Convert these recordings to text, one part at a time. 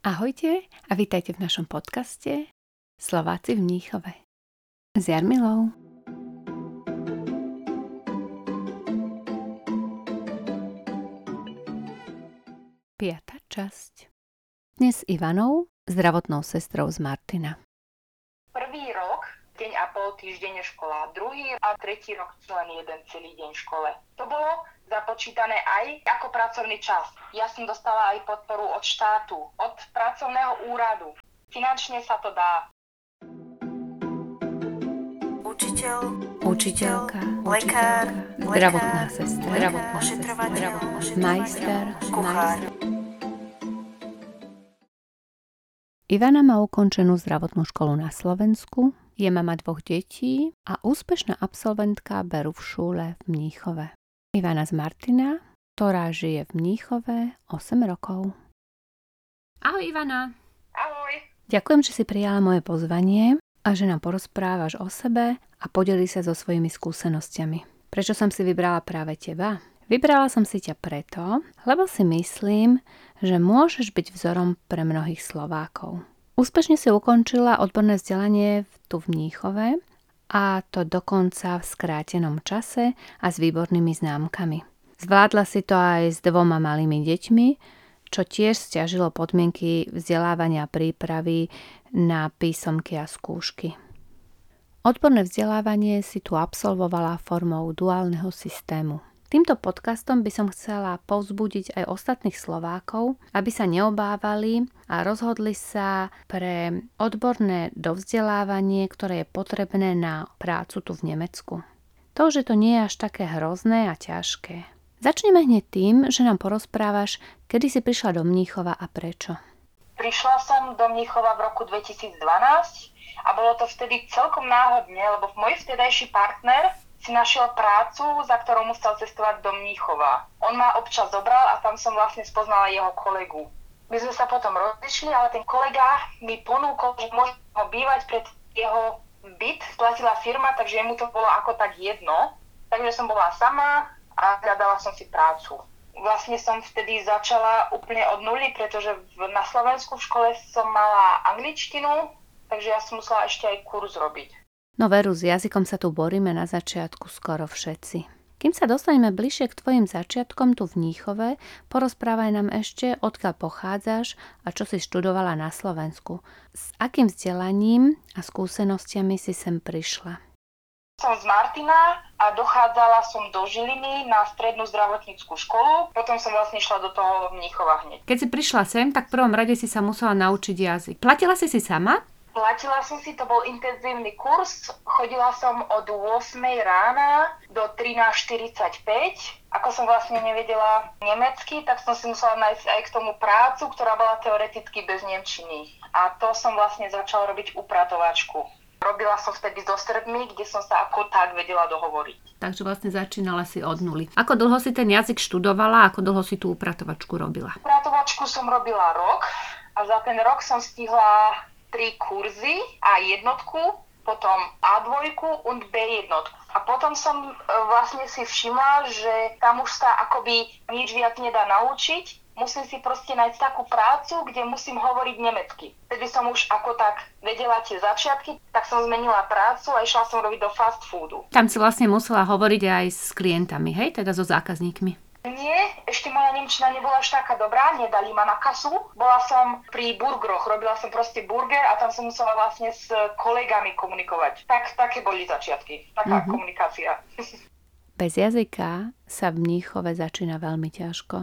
Ahojte a vítajte v našom podcaste Slováci v Mníchove. S Jarmilou. Piatá časť. Dnes s Ivanou, zdravotnou sestrou z Martina. Prvý rok, deň a pol týždeň škola, druhý a tretí rok len jeden celý deň v škole. To bolo započítané aj ako pracovný čas. Ja som dostala aj podporu od štátu, od pracovného úradu. Finančne sa to dá. Učiteľ, Učiteľka, lekár, zdravotná sestra, zdravotná sestra, majster, kuchár. Ivana má ukončenú zdravotnú školu na Slovensku, je mama dvoch detí a úspešná absolventka Beru v šúle v Mníchove. Ivana z Martina, ktorá žije v Mníchove 8 rokov. Ahoj Ivana. Ahoj. Ďakujem, že si prijala moje pozvanie a že nám porozprávaš o sebe a podeli sa so svojimi skúsenosťami. Prečo som si vybrala práve teba? Vybrala som si ťa preto, lebo si myslím, že môžeš byť vzorom pre mnohých Slovákov. Úspešne si ukončila odborné vzdelanie v- tu v Mníchove a to dokonca v skrátenom čase a s výbornými známkami. Zvládla si to aj s dvoma malými deťmi, čo tiež stiažilo podmienky vzdelávania prípravy na písomky a skúšky. Odborné vzdelávanie si tu absolvovala formou duálneho systému. Týmto podcastom by som chcela povzbudiť aj ostatných Slovákov, aby sa neobávali a rozhodli sa pre odborné dovzdelávanie, ktoré je potrebné na prácu tu v Nemecku. To, že to nie je až také hrozné a ťažké. Začneme hneď tým, že nám porozprávaš, kedy si prišla do Mníchova a prečo. Prišla som do Mníchova v roku 2012 a bolo to vtedy celkom náhodne, lebo môj vtedajší partner si našiel prácu, za ktorou musel cestovať do Mníchova. On ma občas zobral a tam som vlastne spoznala jeho kolegu. My sme sa potom rozišli, ale ten kolega mi ponúkol, že môžem ho bývať pred jeho byt, platila firma, takže mu to bolo ako tak jedno. Takže som bola sama a hľadala som si prácu. Vlastne som vtedy začala úplne od nuly, pretože v, na Slovensku v škole som mala angličtinu, takže ja som musela ešte aj kurz robiť. No veru, s jazykom sa tu boríme na začiatku skoro všetci. Kým sa dostaneme bližšie k tvojim začiatkom tu v Níchove, porozprávaj nám ešte, odkiaľ pochádzaš a čo si študovala na Slovensku. S akým vzdelaním a skúsenostiami si sem prišla? Som z Martina a dochádzala som do Žiliny na strednú zdravotníckú školu, potom som vlastne išla do toho Mníchova hneď. Keď si prišla sem, tak v prvom rade si sa musela naučiť jazyk. Platila si si sama? Platila som si, to bol intenzívny kurz, chodila som od 8 rána do 13.45. Ako som vlastne nevedela nemecky, tak som si musela nájsť aj k tomu prácu, ktorá bola teoreticky bez nemčiny. A to som vlastne začala robiť upratovačku. Robila som vtedy so Srbmi, kde som sa ako tak vedela dohovoriť. Takže vlastne začínala si od nuly. Ako dlho si ten jazyk študovala, ako dlho si tú upratovačku robila? Upratovačku som robila rok a za ten rok som stihla tri kurzy a jednotku, potom A2 und B jednotku. A potom som e, vlastne si všimla, že tam už sa akoby nič viac nedá naučiť. Musím si proste nájsť takú prácu, kde musím hovoriť nemecky. Vtedy som už ako tak vedela tie začiatky, tak som zmenila prácu a išla som robiť do fast foodu. Tam si vlastne musela hovoriť aj s klientami, hej? Teda so zákazníkmi. Nie, ešte moja nemčina nebola až taká dobrá, nedali ma na kasu. Bola som pri burgeroch, robila som proste burger a tam som musela vlastne s kolegami komunikovať. Tak, také boli začiatky, taká Mhm. komunikácia. Bez jazyka sa v Mníchove začína veľmi ťažko.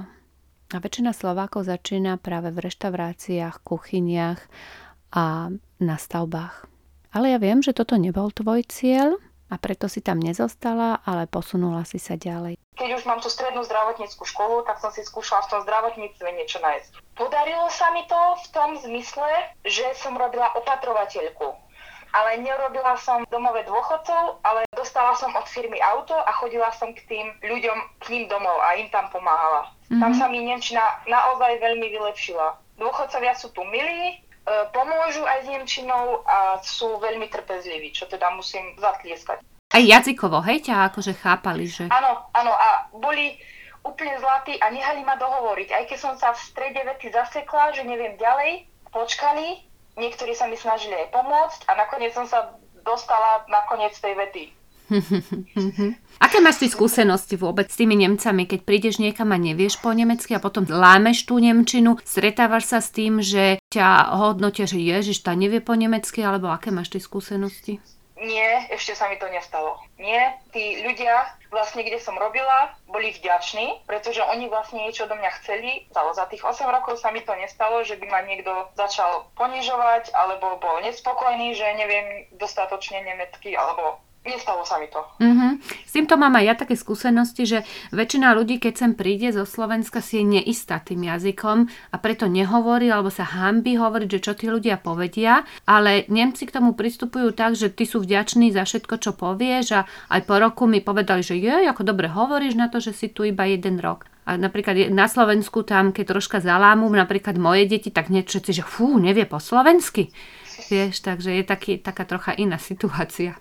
A väčšina Slovákov začína práve v reštauráciách, kuchyniach a na stavbách. Ale ja viem, že toto nebol tvoj cieľ a preto si tam nezostala, ale posunula si sa ďalej. Keď už mám tú strednú zdravotníckú školu, tak som si skúšala v tom zdravotníctve niečo nájsť. Podarilo sa mi to v tom zmysle, že som robila opatrovateľku. Ale nerobila som domové dôchodcov, ale dostala som od firmy auto a chodila som k tým ľuďom k ním domov a im tam pomáhala. Mm-hmm. Tam sa mi Nemčina naozaj veľmi vylepšila. Dôchodcovia sú tu milí, pomôžu aj s Nemčinou a sú veľmi trpezliví, čo teda musím zatlieskať. Aj jazykovo, hej, ťa akože chápali, že... Áno, áno, a boli úplne zlatí a nehali ma dohovoriť. Aj keď som sa v strede vety zasekla, že neviem ďalej, počkali, niektorí sa mi snažili aj pomôcť a nakoniec som sa dostala na koniec tej vety. Aké máš ty skúsenosti vôbec s tými Nemcami, keď prídeš niekam a nevieš po nemecky a potom lámeš tú Nemčinu, stretávaš sa s tým, že ťa hodnotia, že Ježiš, tá nevie po nemecky, alebo aké máš ty skúsenosti? Nie, ešte sa mi to nestalo. Nie, tí ľudia, vlastne kde som robila, boli vďační, pretože oni vlastne niečo do mňa chceli. Za tých 8 rokov sa mi to nestalo, že by ma niekto začal ponižovať, alebo bol nespokojný, že neviem dostatočne nemecky, alebo Nestalo sa mi to. Uh-huh. S týmto mám aj ja také skúsenosti, že väčšina ľudí, keď sem príde zo Slovenska, si je neistá tým jazykom a preto nehovorí alebo sa hambi hovoriť, že čo tí ľudia povedia, ale Nemci k tomu pristupujú tak, že ty sú vďační za všetko, čo povieš a aj po roku mi povedali, že je, ako dobre hovoríš na to, že si tu iba jeden rok. A napríklad na Slovensku tam, keď troška zalámu, napríklad moje deti, tak niečo, že fú, nevie po slovensky. Vieš, takže je taký, taká trocha iná situácia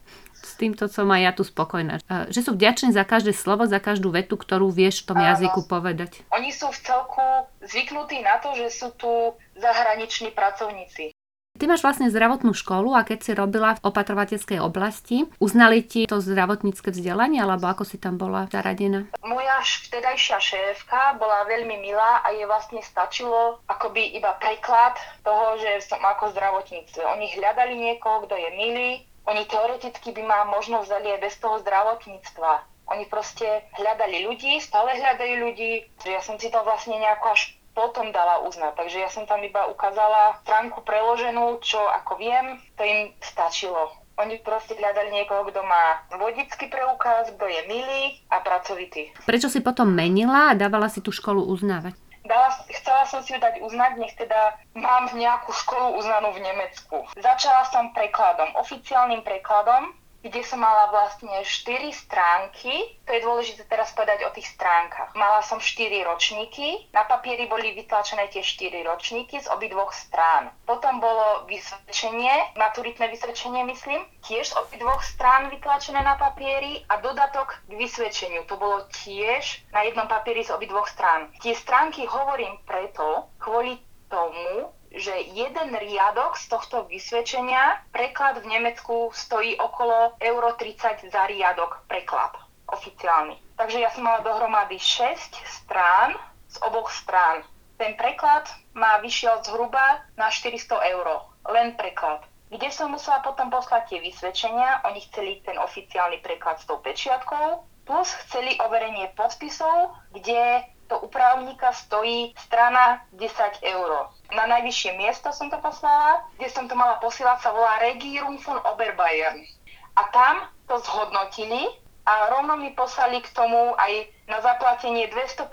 týmto som aj ja tu spokojná. Že sú vďační za každé slovo, za každú vetu, ktorú vieš v tom Áno. jazyku povedať. Oni sú v celku zvyknutí na to, že sú tu zahraniční pracovníci. Ty máš vlastne zdravotnú školu a keď si robila v opatrovateľskej oblasti, uznali ti to zdravotnícke vzdelanie, alebo ako si tam bola zaradená? Moja vtedajšia šéfka bola veľmi milá a jej vlastne stačilo akoby iba preklad toho, že som ako zdravotníctve. Oni hľadali niekoho, kto je milý, oni teoreticky by ma možno vzali aj bez toho zdravotníctva. Oni proste hľadali ľudí, stále hľadajú ľudí, ja som si to vlastne nejako až potom dala uznať. Takže ja som tam iba ukázala stránku preloženú, čo ako viem, to im stačilo. Oni proste hľadali niekoho, kto má vodický preukaz, kto je milý a pracovitý. Prečo si potom menila a dávala si tú školu uznávať? Dala, chcela som si ju dať uznať, nech teda mám nejakú školu uznanú v Nemecku. Začala som prekladom, oficiálnym prekladom, kde som mala vlastne 4 stránky. To je dôležité teraz povedať o tých stránkach. Mala som 4 ročníky, na papieri boli vytlačené tie 4 ročníky z obidvoch strán. Potom bolo vysvedčenie, maturitné vysvedčenie myslím, tiež z obidvoch strán vytlačené na papieri a dodatok k vysvedčeniu. To bolo tiež na jednom papieri z obidvoch strán. Tie stránky hovorím preto, kvôli tomu, že jeden riadok z tohto vysvedčenia, preklad v Nemecku stojí okolo euro 30 za riadok preklad oficiálny. Takže ja som mala dohromady 6 strán z oboch strán. Ten preklad ma vyšiel zhruba na 400 eur. Len preklad. Kde som musela potom poslať tie vysvedčenia, oni chceli ten oficiálny preklad s tou pečiatkou, plus chceli overenie podpisov, kde to u právnika stojí strana 10 eur. Na najvyššie miesto som to poslala, kde som to mala posielať, sa volá Regierung von Oberbayern. A tam to zhodnotili a rovno mi poslali k tomu aj na zaplatenie 250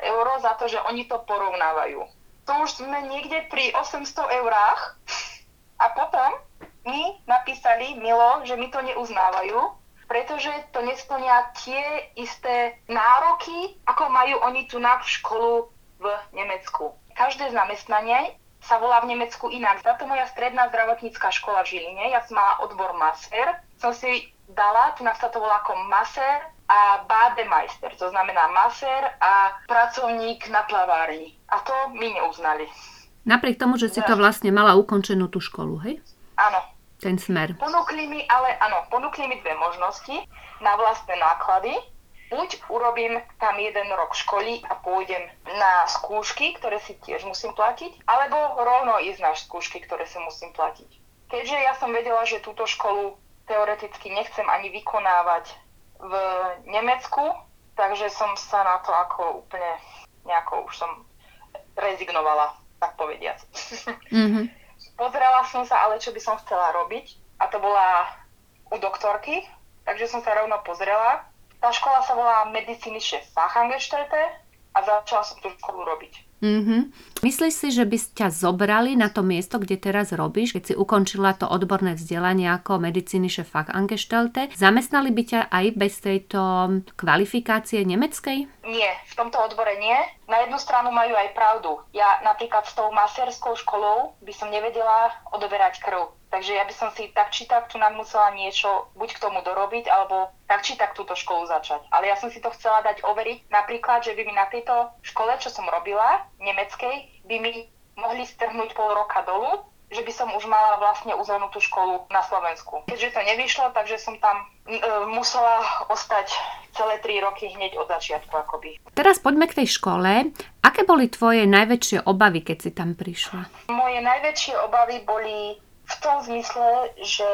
eur za to, že oni to porovnávajú. To už sme niekde pri 800 eurách a potom mi napísali, Milo, že mi to neuznávajú, pretože to nesplňa tie isté nároky, ako majú oni tu na školu v Nemecku. Každé zamestnanie sa volá v Nemecku inak. Táto moja stredná zdravotnícká škola v Žiline, ja som mala odbor maser, som si dala, tu nás sa to volá ako maser a bademeister, to znamená maser a pracovník na plavárni. A to mi neuznali. Napriek tomu, že si to vlastne mala ukončenú tú školu, hej? Áno, ten smer. Ponúkli mi, ale áno, ponúkli mi dve možnosti na vlastné náklady. Buď urobím tam jeden rok školy a pôjdem na skúšky, ktoré si tiež musím platiť, alebo rovno ísť na skúšky, ktoré si musím platiť. Keďže ja som vedela, že túto školu teoreticky nechcem ani vykonávať v Nemecku, takže som sa na to ako úplne nejako už som rezignovala, tak povediac. Mm-hmm. Pozerala som sa ale, čo by som chcela robiť a to bola u doktorky, takže som sa rovno pozrela. Tá škola sa volá Medizinische Fachangestellte a začala som tú školu robiť. Mm-hmm. Myslíš si, že by ťa zobrali na to miesto, kde teraz robíš, keď si ukončila to odborné vzdelanie ako medicínische Fachangestellte? Zamestnali by ťa aj bez tejto kvalifikácie nemeckej? Nie, v tomto odbore nie. Na jednu stranu majú aj pravdu. Ja napríklad s tou maserskou školou by som nevedela odoberať krv Takže ja by som si tak či tak tu nám musela niečo buď k tomu dorobiť, alebo tak či tak túto školu začať. Ale ja som si to chcela dať overiť, napríklad, že by mi na tejto škole, čo som robila, nemeckej, by mi mohli strhnúť pol roka dolu, že by som už mala vlastne uzavnú tú školu na Slovensku. Keďže to nevyšlo, takže som tam e, musela ostať celé tri roky hneď od začiatku akoby. Teraz poďme k tej škole. Aké boli tvoje najväčšie obavy, keď si tam prišla? Moje najväčšie obavy boli v tom zmysle, že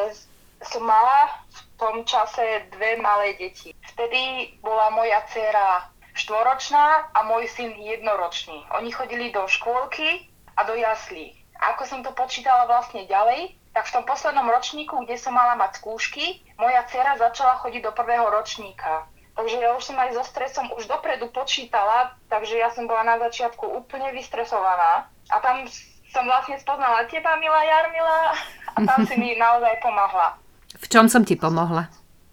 som mala v tom čase dve malé deti. Vtedy bola moja dcera štvoročná a môj syn jednoročný. Oni chodili do škôlky a do jaslí. Ako som to počítala vlastne ďalej, tak v tom poslednom ročníku, kde som mala mať skúšky, moja dcera začala chodiť do prvého ročníka. Takže ja už som aj so stresom už dopredu počítala, takže ja som bola na začiatku úplne vystresovaná. A tam som vlastne spoznala teba, milá Jarmila, a tam si mi naozaj pomohla. V čom som ti pomohla?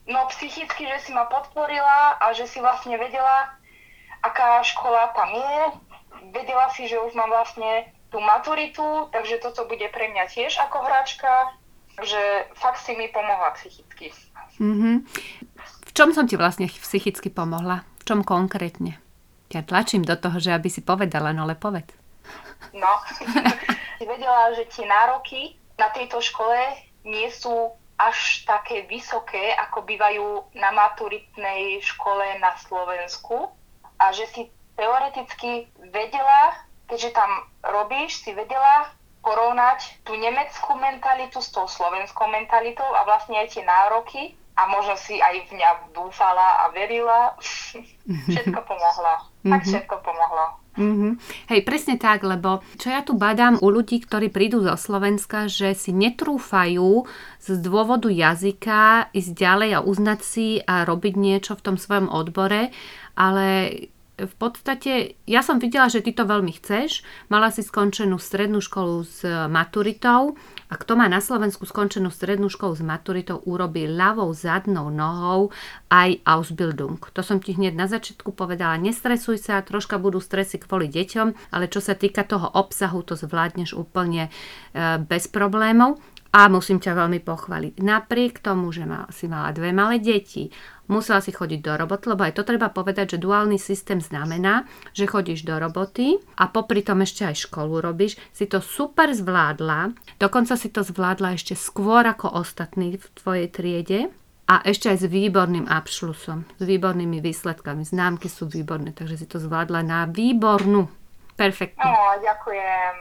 No psychicky, že si ma podporila a že si vlastne vedela, aká škola tam je. Vedela si, že už mám vlastne tú maturitu, takže toto bude pre mňa tiež ako hráčka. Takže fakt si mi pomohla psychicky. Mm-hmm. V čom som ti vlastne psychicky pomohla? V čom konkrétne? Ja tlačím do toho, že aby si povedala, no ale povedz. No, vedela, že tie nároky na tejto škole nie sú až také vysoké, ako bývajú na maturitnej škole na Slovensku a že si teoreticky vedela, keďže tam robíš, si vedela porovnať tú nemeckú mentalitu s tou slovenskou mentalitou a vlastne aj tie nároky a možno si aj v mňa dúfala a verila. všetko pomohlo. Tak mhm. všetko pomohlo. Mm-hmm. Hej, presne tak, lebo čo ja tu badám u ľudí, ktorí prídu zo Slovenska, že si netrúfajú z dôvodu jazyka ísť ďalej a uznať si a robiť niečo v tom svojom odbore, ale v podstate, ja som videla, že ty to veľmi chceš, mala si skončenú strednú školu s maturitou a kto má na Slovensku skončenú strednú školu s maturitou, urobí ľavou zadnou nohou aj Ausbildung. To som ti hneď na začiatku povedala, nestresuj sa, troška budú stresy kvôli deťom, ale čo sa týka toho obsahu, to zvládneš úplne e, bez problémov. A musím ťa veľmi pochváliť. Napriek tomu, že mal, si mala dve malé deti, musela si chodiť do roboty, lebo aj to treba povedať, že duálny systém znamená, že chodíš do roboty a popri tom ešte aj školu robíš, si to super zvládla, dokonca si to zvládla ešte skôr ako ostatní v tvojej triede a ešte aj s výborným abšlusom, s výbornými výsledkami. Známky sú výborné, takže si to zvládla na výbornú. Perfektne. No, ďakujem.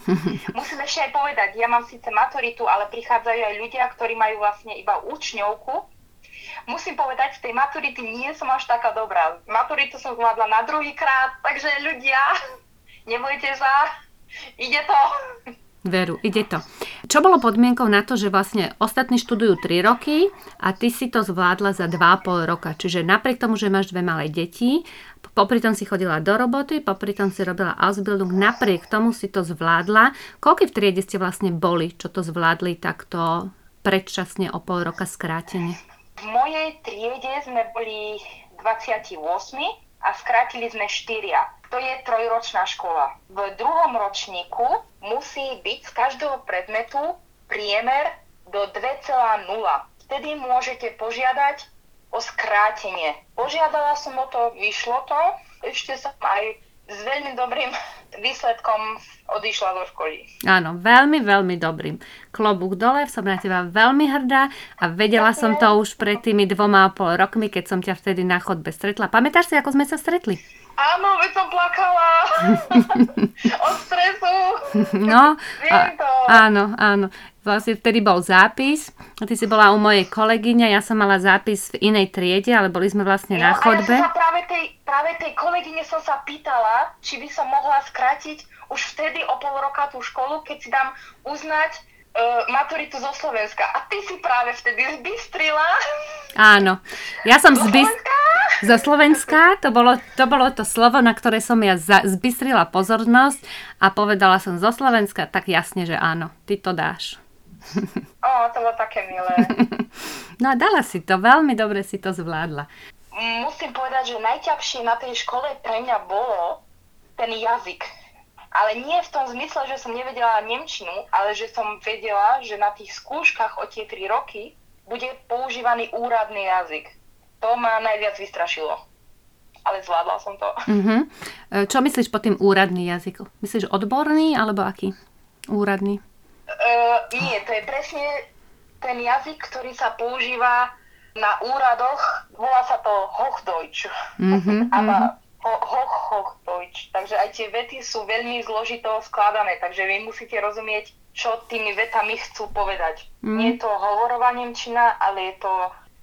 Musím ešte aj povedať, ja mám síce maturitu, ale prichádzajú aj ľudia, ktorí majú vlastne iba účňovku. Musím povedať, z tej maturity nie som až taká dobrá. Maturitu som zvládla na druhý krát, takže ľudia, nebojte sa, ide to. Veru, ide to. Čo bolo podmienkou na to, že vlastne ostatní študujú 3 roky a ty si to zvládla za 2,5 roka. Čiže napriek tomu, že máš dve malé deti, popri tom si chodila do roboty, popri tom si robila Ausbildung, napriek tomu si to zvládla. Koľko v triede ste vlastne boli, čo to zvládli takto predčasne o pol roka skrátene? V mojej triede sme boli 28 a skrátili sme 4 to je trojročná škola. V druhom ročníku musí byť z každého predmetu priemer do 2,0. Vtedy môžete požiadať o skrátenie. Požiadala som o to, vyšlo to, ešte som aj s veľmi dobrým výsledkom odišla do školy. Áno, veľmi, veľmi dobrým. Klobúk dole, som na teba veľmi hrdá a vedela som to už pred tými dvoma a pol rokmi, keď som ťa vtedy na chodbe stretla. Pamätáš si, ako sme sa stretli? Áno, veď som plakala. Od stresu. No, to. áno, áno. Vlastne vtedy bol zápis. Ty si bola u mojej kolegyne, ja som mala zápis v inej triede, ale boli sme vlastne no, na chodbe. ja práve tej, práve tej kolegyne som sa pýtala, či by som mohla skrátiť už vtedy o pol roka tú školu, keď si dám uznať uh, maturitu zo Slovenska. A ty si práve vtedy zbystrila. Áno. Ja som zbystrila. Zo Slovenska to bolo, to bolo to slovo, na ktoré som ja za, zbystrila pozornosť a povedala som zo Slovenska, tak jasne, že áno, ty to dáš. Ó, to bolo také milé. No a dala si to, veľmi dobre si to zvládla. Musím povedať, že najťažšie na tej škole pre mňa bolo ten jazyk ale nie v tom zmysle, že som nevedela Nemčinu, ale že som vedela, že na tých skúškach o tie 3 roky bude používaný úradný jazyk. To ma najviac vystrašilo. Ale zvládla som to. Uh-huh. Čo myslíš po tým úradný jazyk? Myslíš odborný alebo aký? Úradný? Uh, nie, to je presne ten jazyk, ktorý sa používa na úradoch, volá sa to Hochdeutsch. Uh-huh, uh-huh. Hochdeutsch. Takže aj tie vety sú veľmi zložito skladané, takže vy musíte rozumieť, čo tými vetami chcú povedať. Mm. Nie je to hovorová Nemčina, ale je to,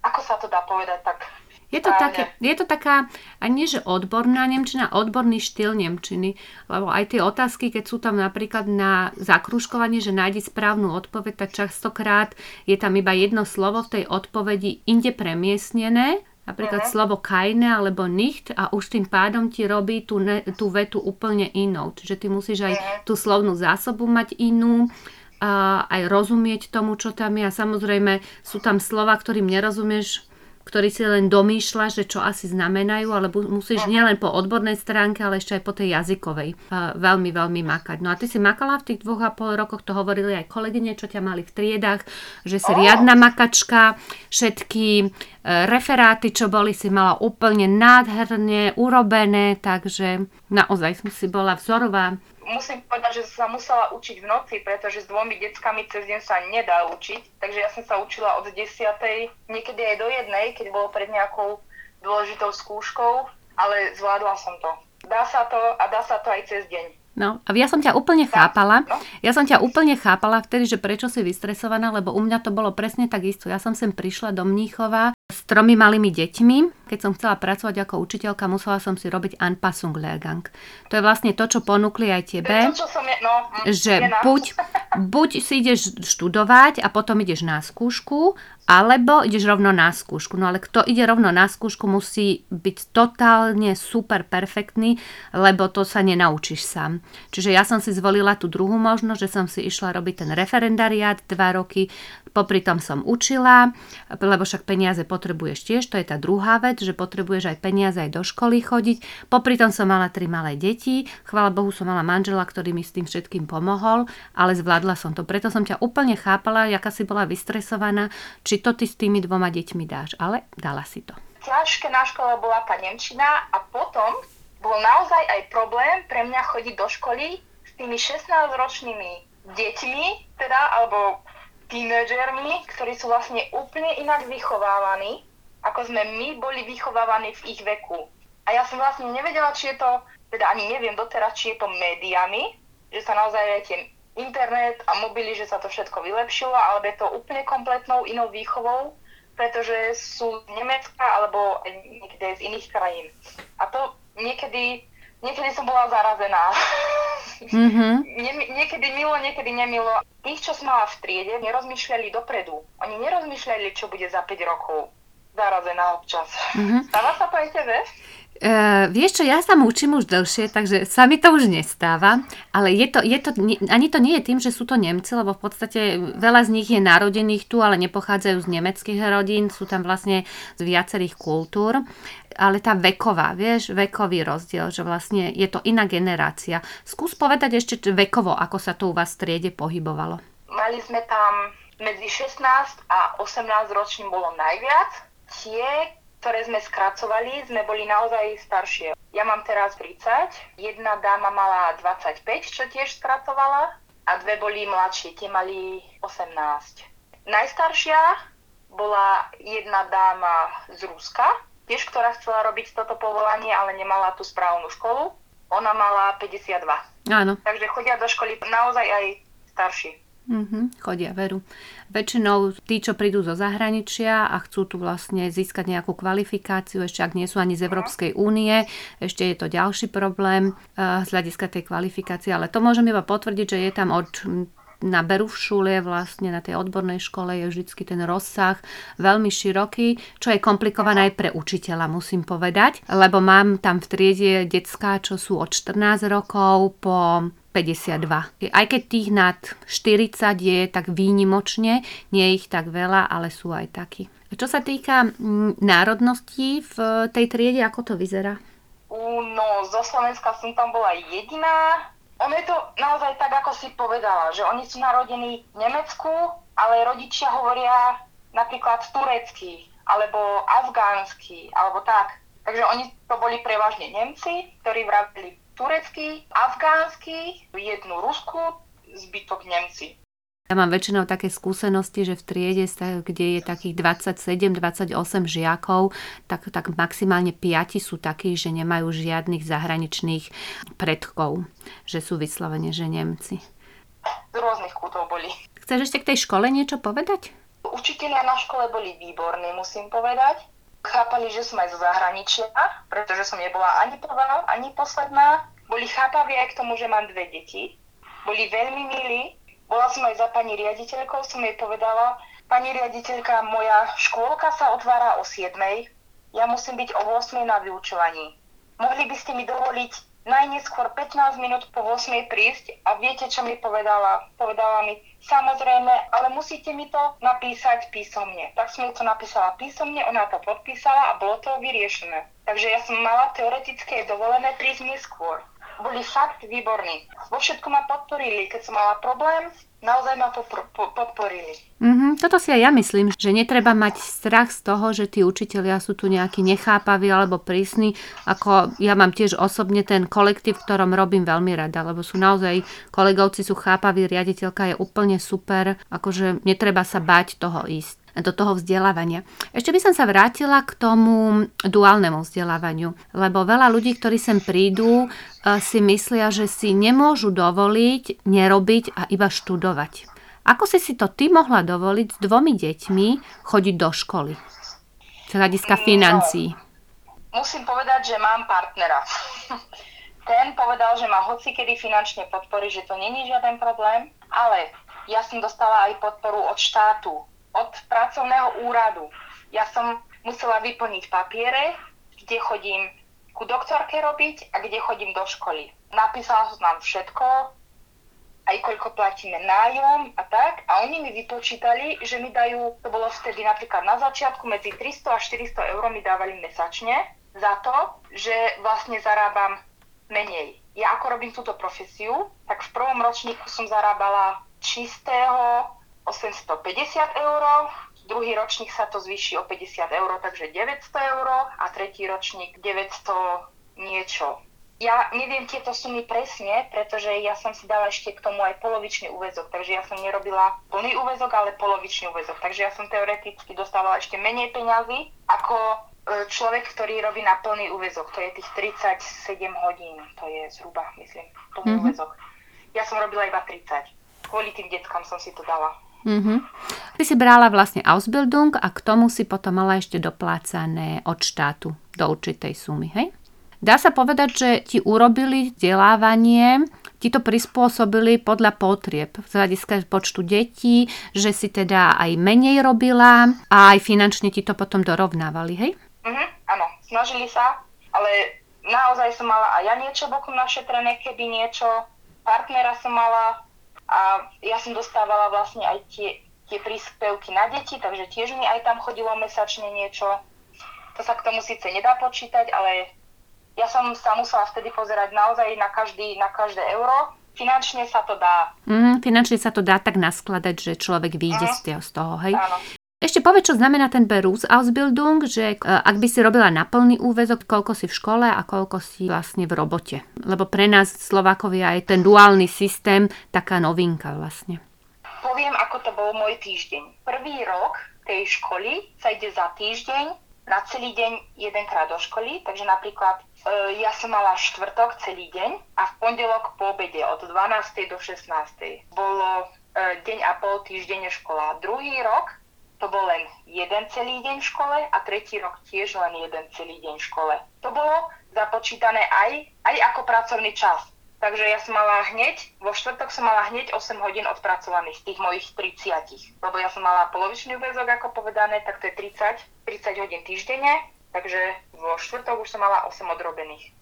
ako sa to dá povedať tak je to, také, je to taká, ani že odborná Nemčina, odborný štýl Nemčiny, lebo aj tie otázky, keď sú tam napríklad na zakrúškovanie, že nájdi správnu odpoveď, tak častokrát je tam iba jedno slovo v tej odpovedi inde premiesnené napríklad uh-huh. slovo kajne alebo nicht a už tým pádom ti robí tú, ne, tú vetu úplne inou. Čiže ty musíš aj uh-huh. tú slovnú zásobu mať inú, a aj rozumieť tomu, čo tam je. A samozrejme sú tam slova, ktorým nerozumieš, ktorý si len domýšľa, že čo asi znamenajú, ale musíš nielen po odbornej stránke, ale ešte aj po tej jazykovej. Veľmi, veľmi makať. No a ty si makala v tých dvoch a pol rokoch, to hovorili aj kolegyne, čo ťa mali v triedach, že si riadna makačka, všetky e, referáty, čo boli, si mala úplne nádherne urobené, takže naozaj som si bola vzorová musím povedať, že sa musela učiť v noci, pretože s dvomi deckami cez deň sa nedá učiť. Takže ja som sa učila od 10. niekedy aj do jednej, keď bolo pred nejakou dôležitou skúškou, ale zvládla som to. Dá sa to a dá sa to aj cez deň. No, a ja som ťa úplne chápala. No. Ja som ťa úplne chápala vtedy, že prečo si vystresovaná, lebo u mňa to bolo presne tak isto. Ja som sem prišla do Mníchova s tromi malými deťmi. Keď som chcela pracovať ako učiteľka, musela som si robiť Anpassung-Lehrgang. To je vlastne to, čo ponúkli aj tebe. To, čo som je, no, hm, že buď, buď si ideš študovať a potom ideš na skúšku, alebo ideš rovno na skúšku. No ale kto ide rovno na skúšku, musí byť totálne super perfektný, lebo to sa nenaučíš sám. Čiže ja som si zvolila tú druhú možnosť, že som si išla robiť ten referendariát dva roky, popri tom som učila, lebo však peniaze potrebuješ tiež, to je tá druhá vec, že potrebuješ aj peniaze aj do školy chodiť. Popri tom som mala tri malé deti, chvála Bohu som mala manžela, ktorý mi s tým všetkým pomohol, ale zvládla som to. Preto som ťa úplne chápala, jaká si bola vystresovaná, či to ty s tými dvoma deťmi dáš, ale dala si to. Ťažké na škole bola tá Nemčina a potom bol naozaj aj problém pre mňa chodiť do školy s tými 16-ročnými deťmi, teda, alebo tínedžermi, ktorí sú vlastne úplne inak vychovávaní, ako sme my boli vychovávaní v ich veku. A ja som vlastne nevedela, či je to, teda ani neviem doteraz, či je to médiami, že sa naozaj aj tie internet a mobily, že sa to všetko vylepšilo, alebo je to úplne kompletnou inou výchovou, pretože sú z Nemecka alebo niekde z iných krajín. A to niekedy, niekedy som bola zarazená. Mm-hmm. Nie, niekedy milo, niekedy nemilo. Tých, čo som mala v triede, nerozmýšľali dopredu. Oni nerozmýšľali, čo bude za 5 rokov. Zarazená občas. Mm-hmm. Stáva sa to aj tebe? Uh, vieš čo, ja sa učím už dlhšie, takže sa mi to už nestáva, ale je to, je to, ani to nie je tým, že sú to Nemci, lebo v podstate veľa z nich je narodených tu, ale nepochádzajú z nemeckých rodín, sú tam vlastne z viacerých kultúr, ale tá veková, vieš, vekový rozdiel, že vlastne je to iná generácia. Skús povedať ešte vekovo, ako sa to u vás v triede pohybovalo. Mali sme tam medzi 16 a 18 ročným bolo najviac. Tie, ktoré sme skracovali, sme boli naozaj staršie. Ja mám teraz 30, jedna dáma mala 25, čo tiež skracovala, a dve boli mladšie, tie mali 18. Najstaršia bola jedna dáma z Ruska, tiež ktorá chcela robiť toto povolanie, ale nemala tú správnu školu. Ona mala 52. Áno. Takže chodia do školy naozaj aj starší. Mm-hmm, chodia, veru. Väčšinou tí, čo prídu zo zahraničia a chcú tu vlastne získať nejakú kvalifikáciu, ešte ak nie sú ani z Európskej únie, ešte je to ďalší problém uh, z hľadiska tej kvalifikácie, ale to môžem iba potvrdiť, že je tam od na Beru v šule, vlastne na tej odbornej škole je vždy ten rozsah veľmi široký, čo je komplikované aj pre učiteľa, musím povedať, lebo mám tam v triede detská, čo sú od 14 rokov po 52. Aj keď tých nad 40 je tak výnimočne, nie je ich tak veľa, ale sú aj takí. Čo sa týka mm, národností v tej triede, ako to vyzerá? No, zo Slovenska som tam bola jediná. Ono je to naozaj tak, ako si povedala, že oni sú narodení v Nemecku, ale rodičia hovoria napríklad turecký, alebo afgánsky, alebo tak. Takže oni to boli prevažne Nemci, ktorí vravili turecký, afgánsky, jednu Rusku, zbytok Nemci. Ja mám väčšinou také skúsenosti, že v triede, kde je takých 27-28 žiakov, tak, tak maximálne 5 sú takí, že nemajú žiadnych zahraničných predkov, že sú vyslovene, že Nemci. Z rôznych kútov boli. Chceš ešte k tej škole niečo povedať? Učiteľia na škole boli výborní, musím povedať. Chápali, že som aj zo zahraničia, pretože som nebola ani prvá, ani posledná. Boli chápaví aj k tomu, že mám dve deti. Boli veľmi milí, bola som aj za pani riaditeľkou, som jej povedala, pani riaditeľka, moja škôlka sa otvára o 7. Ja musím byť o 8. na vyučovaní. Mohli by ste mi dovoliť najneskôr 15 minút po 8. prísť a viete, čo mi povedala? Povedala mi, samozrejme, ale musíte mi to napísať písomne. Tak som jej to napísala písomne, ona to podpísala a bolo to vyriešené. Takže ja som mala teoretické dovolené prísť neskôr boli fakt výborní. Vo všetko ma podporili. Keď som mala problém, naozaj ma popr- po- podporili. Mm-hmm, toto si aj ja myslím, že netreba mať strach z toho, že tí učitelia sú tu nejakí nechápaví alebo prísni. Ako ja mám tiež osobne ten kolektív, v ktorom robím veľmi rada, lebo sú naozaj, kolegovci sú chápaví, riaditeľka je úplne super, akože netreba sa bať toho ísť do toho vzdelávania. Ešte by som sa vrátila k tomu duálnemu vzdelávaniu, lebo veľa ľudí, ktorí sem prídu, e, si myslia, že si nemôžu dovoliť nerobiť a iba študovať. Ako si si to ty mohla dovoliť s dvomi deťmi chodiť do školy? Z hľadiska no, financií. Musím povedať, že mám partnera. Ten povedal, že ma hoci kedy finančne podporí, že to není žiaden problém, ale ja som dostala aj podporu od štátu od pracovného úradu. Ja som musela vyplniť papiere, kde chodím ku doktorke robiť a kde chodím do školy. Napísala som nám všetko, aj koľko platíme nájom a tak. A oni mi vypočítali, že mi dajú, to bolo vtedy napríklad na začiatku, medzi 300 a 400 eur mi dávali mesačne za to, že vlastne zarábam menej. Ja ako robím túto profesiu, tak v prvom ročníku som zarábala čistého 850 eur, druhý ročník sa to zvýši o 50 eur, takže 900 eur a tretí ročník 900 niečo. Ja neviem tieto sumy presne, pretože ja som si dala ešte k tomu aj polovičný úvezok, takže ja som nerobila plný úvezok, ale polovičný úvezok. Takže ja som teoreticky dostávala ešte menej peňazí ako e, človek, ktorý robí na plný úvezok. To je tých 37 hodín, to je zhruba, myslím, plný mm-hmm. úvezok. Ja som robila iba 30. Kvôli tým deckám som si to dala. Mm-hmm. Ty si brala vlastne Ausbildung a k tomu si potom mala ešte doplácané od štátu do určitej sumy, hej? Dá sa povedať, že ti urobili vzdelávanie, ti to prispôsobili podľa potrieb z hľadiska počtu detí, že si teda aj menej robila a aj finančne ti to potom dorovnávali, hej? Mhm, áno, snažili sa, ale naozaj som mala aj ja niečo bokom našetrené, keby niečo, partnera som mala, a ja som dostávala vlastne aj tie, tie príspevky na deti, takže tiež mi aj tam chodilo mesačne niečo. To sa k tomu síce nedá počítať, ale ja som sa musela vtedy pozerať naozaj na, každý, na každé euro. Finančne sa to dá. Mm, finančne sa to dá tak naskladať, že človek vyjde mm. z toho, hej? Áno. Ešte povedz, čo znamená ten Berufsausbildung, že e, ak by si robila na plný úvezok, koľko si v škole a koľko si vlastne v robote. Lebo pre nás Slovákov je ten duálny systém taká novinka vlastne. Poviem, ako to bol môj týždeň. Prvý rok tej školy sa ide za týždeň na celý deň jedenkrát do školy, takže napríklad e, ja som mala štvrtok celý deň a v pondelok po obede od 12. do 16. Bolo e, deň a pol týždenne škola. Druhý rok to bol len jeden celý deň v škole a tretí rok tiež len jeden celý deň v škole. To bolo započítané aj, aj ako pracovný čas. Takže ja som mala hneď, vo štvrtok som mala hneď 8 hodín odpracovaných z tých mojich 30. Lebo ja som mala polovičný úvezok, ako povedané, tak to je 30, 30 hodín týždenne, takže vo štvrtok už som mala 8 odrobených.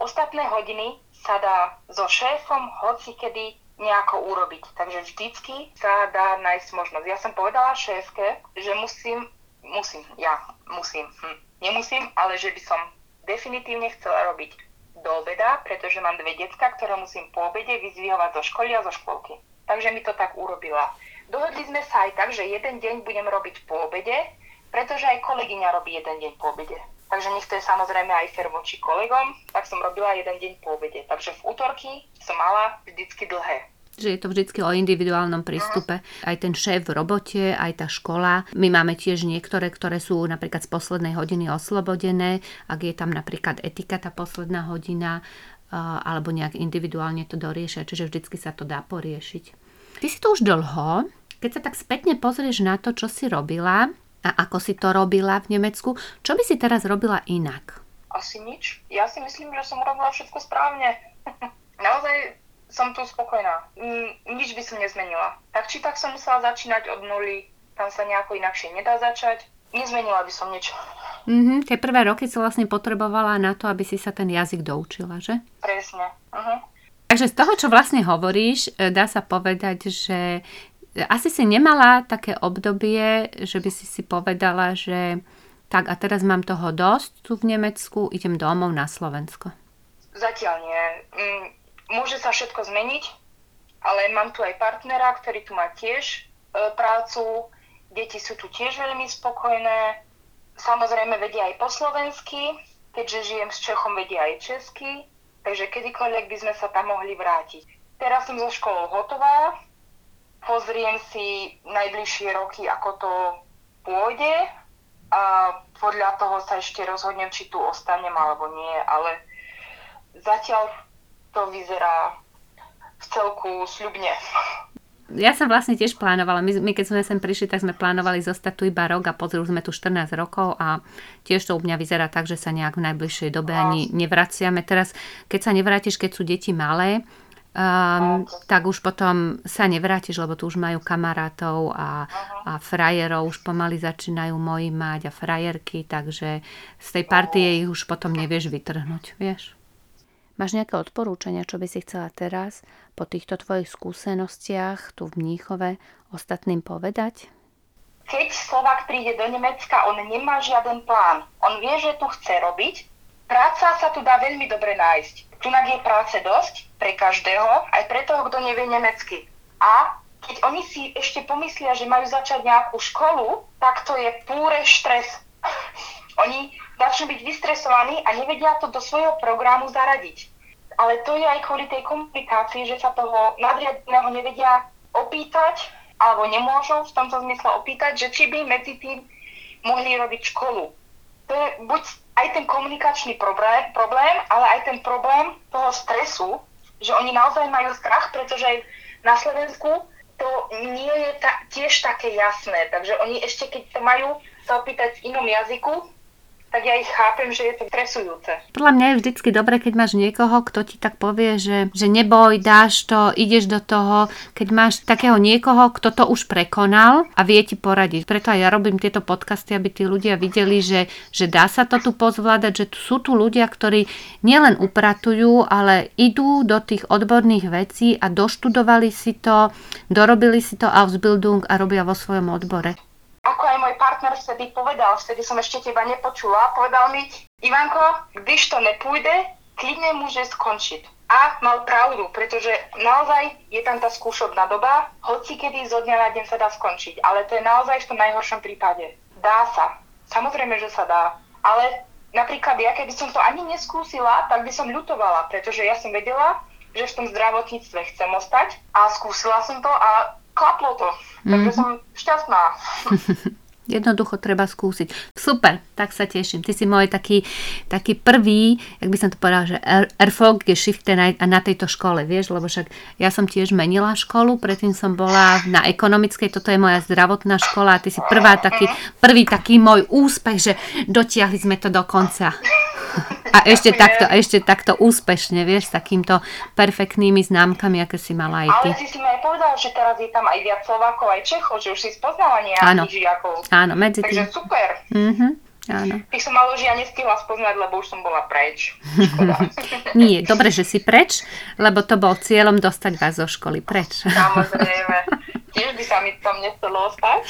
Ostatné hodiny sa dá so šéfom hoci kedy nejako urobiť. Takže vždycky sa dá nájsť možnosť. Ja som povedala šéfke, že musím, musím, ja musím, hm, nemusím, ale že by som definitívne chcela robiť do obeda, pretože mám dve decka, ktoré musím po obede vyzvihovať zo školy a zo školky. Takže mi to tak urobila. Dohodli sme sa aj tak, že jeden deň budem robiť po obede, pretože aj kolegyňa robí jeden deň po obede. Takže nech to je samozrejme aj fair voči kolegom, tak som robila jeden deň po obede. Takže v útorky som mala vždycky dlhé že je to vždy o individuálnom prístupe. Aj ten šéf v robote, aj tá škola. My máme tiež niektoré, ktoré sú napríklad z poslednej hodiny oslobodené, ak je tam napríklad etika tá posledná hodina, alebo nejak individuálne to doriešia, čiže vždycky sa to dá poriešiť. Ty si to už dlho, keď sa tak spätne pozrieš na to, čo si robila, a ako si to robila v Nemecku, čo by si teraz robila inak? Asi nič. Ja si myslím, že som robila všetko správne. Naozaj som tu spokojná. Nič by som nezmenila. Tak či tak som musela začínať od nuly. Tam sa nejako inakšie nedá začať. Nezmenila by som nič. Mm-hmm. Tie prvé roky si vlastne potrebovala na to, aby si sa ten jazyk doučila, že? Presne. Uh-huh. Takže z toho, čo vlastne hovoríš, e, dá sa povedať, že asi si nemala také obdobie, že by si si povedala, že tak a teraz mám toho dosť tu v Nemecku, idem domov na Slovensko. Zatiaľ nie. Mm, môže sa všetko zmeniť, ale mám tu aj partnera, ktorý tu má tiež e, prácu, deti sú tu tiež veľmi spokojné, samozrejme vedia aj po slovensky, keďže žijem s Čechom, vedia aj česky, takže kedykoľvek by sme sa tam mohli vrátiť. Teraz som zo školou hotová, pozriem si najbližšie roky, ako to pôjde a podľa toho sa ešte rozhodnem, či tu ostanem alebo nie, ale zatiaľ to vyzerá v celku sľubne. Ja som vlastne tiež plánovala, my, my keď sme sem prišli, tak sme plánovali zostať tu iba rok a pozrú sme tu 14 rokov a tiež to u mňa vyzerá tak, že sa nejak v najbližšej dobe ani nevraciame. Teraz, keď sa nevrátiš, keď sú deti malé, um, tak už potom sa nevrátiš, lebo tu už majú kamarátov a, a frajerov, už pomaly začínajú moji mať a frajerky, takže z tej partie ich už potom nevieš vytrhnúť, vieš. Máš nejaké odporúčania, čo by si chcela teraz po týchto tvojich skúsenostiach tu v Mníchove ostatným povedať? Keď Slovak príde do Nemecka, on nemá žiaden plán. On vie, že tu chce robiť. Práca sa tu dá veľmi dobre nájsť. Tunak je práce dosť pre každého, aj pre toho, kto nevie nemecky. A keď oni si ešte pomyslia, že majú začať nejakú školu, tak to je púre štres. Oni začnú byť vystresovaní a nevedia to do svojho programu zaradiť. Ale to je aj kvôli tej komunikácii, že sa toho nadriadeného nevedia opýtať, alebo nemôžu v tomto zmysle opýtať, že či by medzi tým mohli robiť školu. To je buď aj ten komunikačný problém, problém, ale aj ten problém toho stresu, že oni naozaj majú strach, pretože na Slovensku to nie je ta, tiež také jasné. Takže oni ešte, keď sa majú sa opýtať v inom jazyku, tak ja ich chápem, že je to stresujúce. Podľa mňa je vždycky dobré, keď máš niekoho, kto ti tak povie, že, že neboj, dáš to, ideš do toho, keď máš takého niekoho, kto to už prekonal a vie ti poradiť. Preto aj ja robím tieto podcasty, aby tí ľudia videli, že, že dá sa to tu pozvládať, že sú tu ľudia, ktorí nielen upratujú, ale idú do tých odborných vecí a doštudovali si to, dorobili si to Ausbildung a robia vo svojom odbore ako aj môj partner vtedy povedal, vtedy som ešte teba nepočula, povedal mi, Ivanko, když to nepůjde, klidne môže skončiť. A mal pravdu, pretože naozaj je tam tá skúšobná doba, hoci kedy zo dňa na deň sa dá skončiť, ale to je naozaj v tom najhoršom prípade. Dá sa. Samozrejme, že sa dá. Ale napríklad ja, keby som to ani neskúsila, tak by som ľutovala, pretože ja som vedela, že v tom zdravotníctve chcem ostať a skúsila som to a klaplo to. Takže mm. som šťastná. Jednoducho treba skúsiť. Super, tak sa teším. Ty si môj taký, taký prvý, jak by som to povedala, že Erfolg je shifte na, na tejto škole, vieš, lebo však ja som tiež menila školu, predtým som bola na ekonomickej, toto je moja zdravotná škola a ty si prvá taký, prvý taký môj úspech, že dotiahli sme to do konca. A ešte takto, ešte takto úspešne, vieš, s takýmto perfektnými známkami, aké si mala aj ty. Ale si si mi aj povedal, že teraz je tam aj viac Slovákov, aj Čechov, že už si spoznala nejakých žiakov. Áno, medzi tým. Takže super. Mhm. Áno. Tých som malo, že ja nestihla spoznať, lebo už som bola preč. Nie, dobre, že si preč, lebo to bol cieľom dostať vás zo školy preč. Samozrejme. Tiež by sa mi tam nechcelo ostať.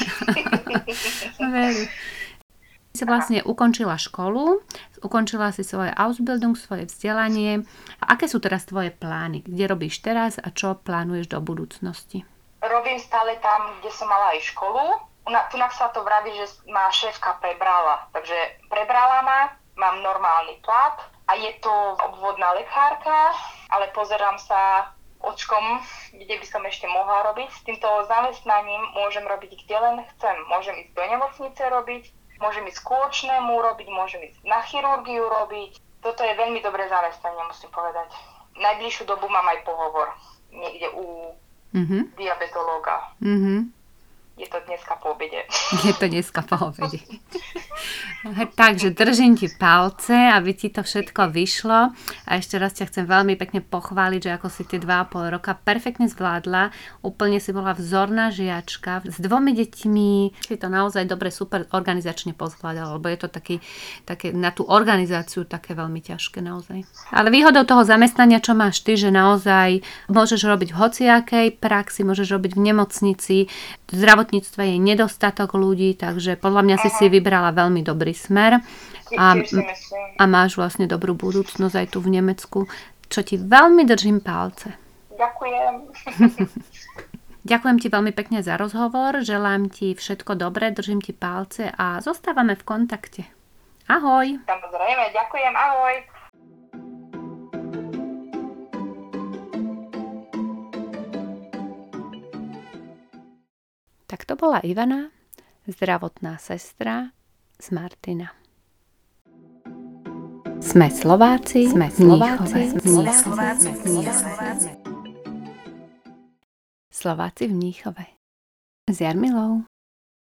Si vlastne ukončila školu, ukončila si svoje Ausbildung, svoje vzdelanie. A aké sú teraz tvoje plány? Kde robíš teraz a čo plánuješ do budúcnosti? Robím stále tam, kde som mala aj školu. Tunak sa to vraví, že ma šéfka prebrala. Takže prebrala ma, mám normálny plat a je to obvodná lekárka, ale pozerám sa očkom, kde by som ešte mohla robiť. S týmto zamestnaním môžem robiť kde len chcem. Môžem ísť do nemocnice robiť, môžem ísť k kôčnému robiť, môžem ísť na chirurgiu robiť. Toto je veľmi dobré zamestnanie, musím povedať. Najbližšiu dobu mám aj pohovor niekde u mm-hmm. diabetológa. Mm-hmm. Je to dneska po obede. Je to dneska po obede. Takže držím ti palce, aby ti to všetko vyšlo. A ešte raz ťa chcem veľmi pekne pochváliť, že ako si tie 2,5 roka perfektne zvládla. Úplne si bola vzorná žiačka. S dvomi deťmi si to naozaj dobre, super organizačne pozvládala, lebo je to taký, také, na tú organizáciu také veľmi ťažké naozaj. Ale výhodou toho zamestnania, čo máš ty, že naozaj môžeš robiť v hociakej praxi, môžeš robiť v nemocnici, zdravotníctve zdravotníctve je nedostatok ľudí, takže podľa mňa si si vybrala veľmi dobrý smer a, a máš vlastne dobrú budúcnosť aj tu v Nemecku, čo ti veľmi držím palce. Ďakujem. Ďakujem ti veľmi pekne za rozhovor, želám ti všetko dobré, držím ti palce a zostávame v kontakte. Ahoj. Samozrejme, ďakujem, ahoj. Tak to bola Ivana, zdravotná sestra z Martina. Sme Slováci, sme Slováci, sme Slováci, Slováci v Mníchove. S Jarmilou.